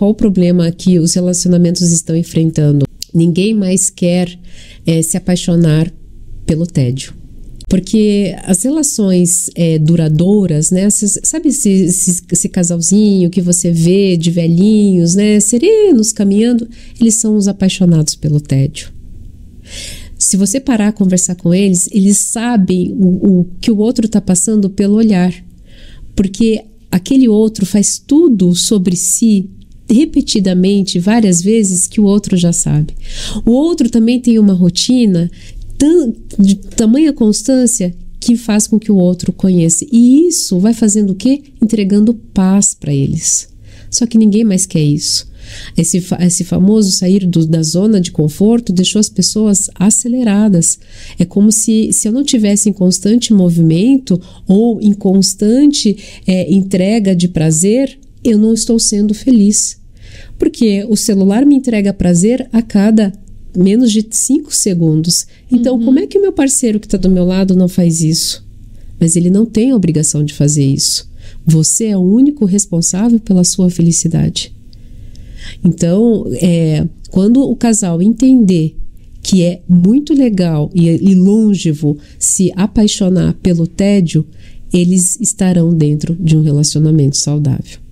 qual o problema que os relacionamentos estão enfrentando? Ninguém mais quer é, se apaixonar pelo tédio. Porque as relações é, duradouras, né? Sabe esse, esse, esse, casalzinho que você vê de velhinhos, né? Serenos caminhando, eles são os apaixonados pelo tédio. Se você parar a conversar com eles, eles sabem o, o que o outro está passando pelo olhar. Porque aquele outro faz tudo sobre si repetidamente, várias vezes, que o outro já sabe. O outro também tem uma rotina de tamanha constância que faz com que o outro conheça. E isso vai fazendo o quê? Entregando paz para eles. Só que ninguém mais quer isso. Esse, esse famoso sair do, da zona de conforto deixou as pessoas aceleradas. É como se, se eu não tivesse em constante movimento ou em constante é, entrega de prazer, eu não estou sendo feliz. Porque o celular me entrega prazer a cada menos de 5 segundos. Então, uhum. como é que o meu parceiro que está do meu lado não faz isso? Mas ele não tem a obrigação de fazer isso. Você é o único responsável pela sua felicidade. Então, é, quando o casal entender que é muito legal e, e longevo se apaixonar pelo tédio, eles estarão dentro de um relacionamento saudável.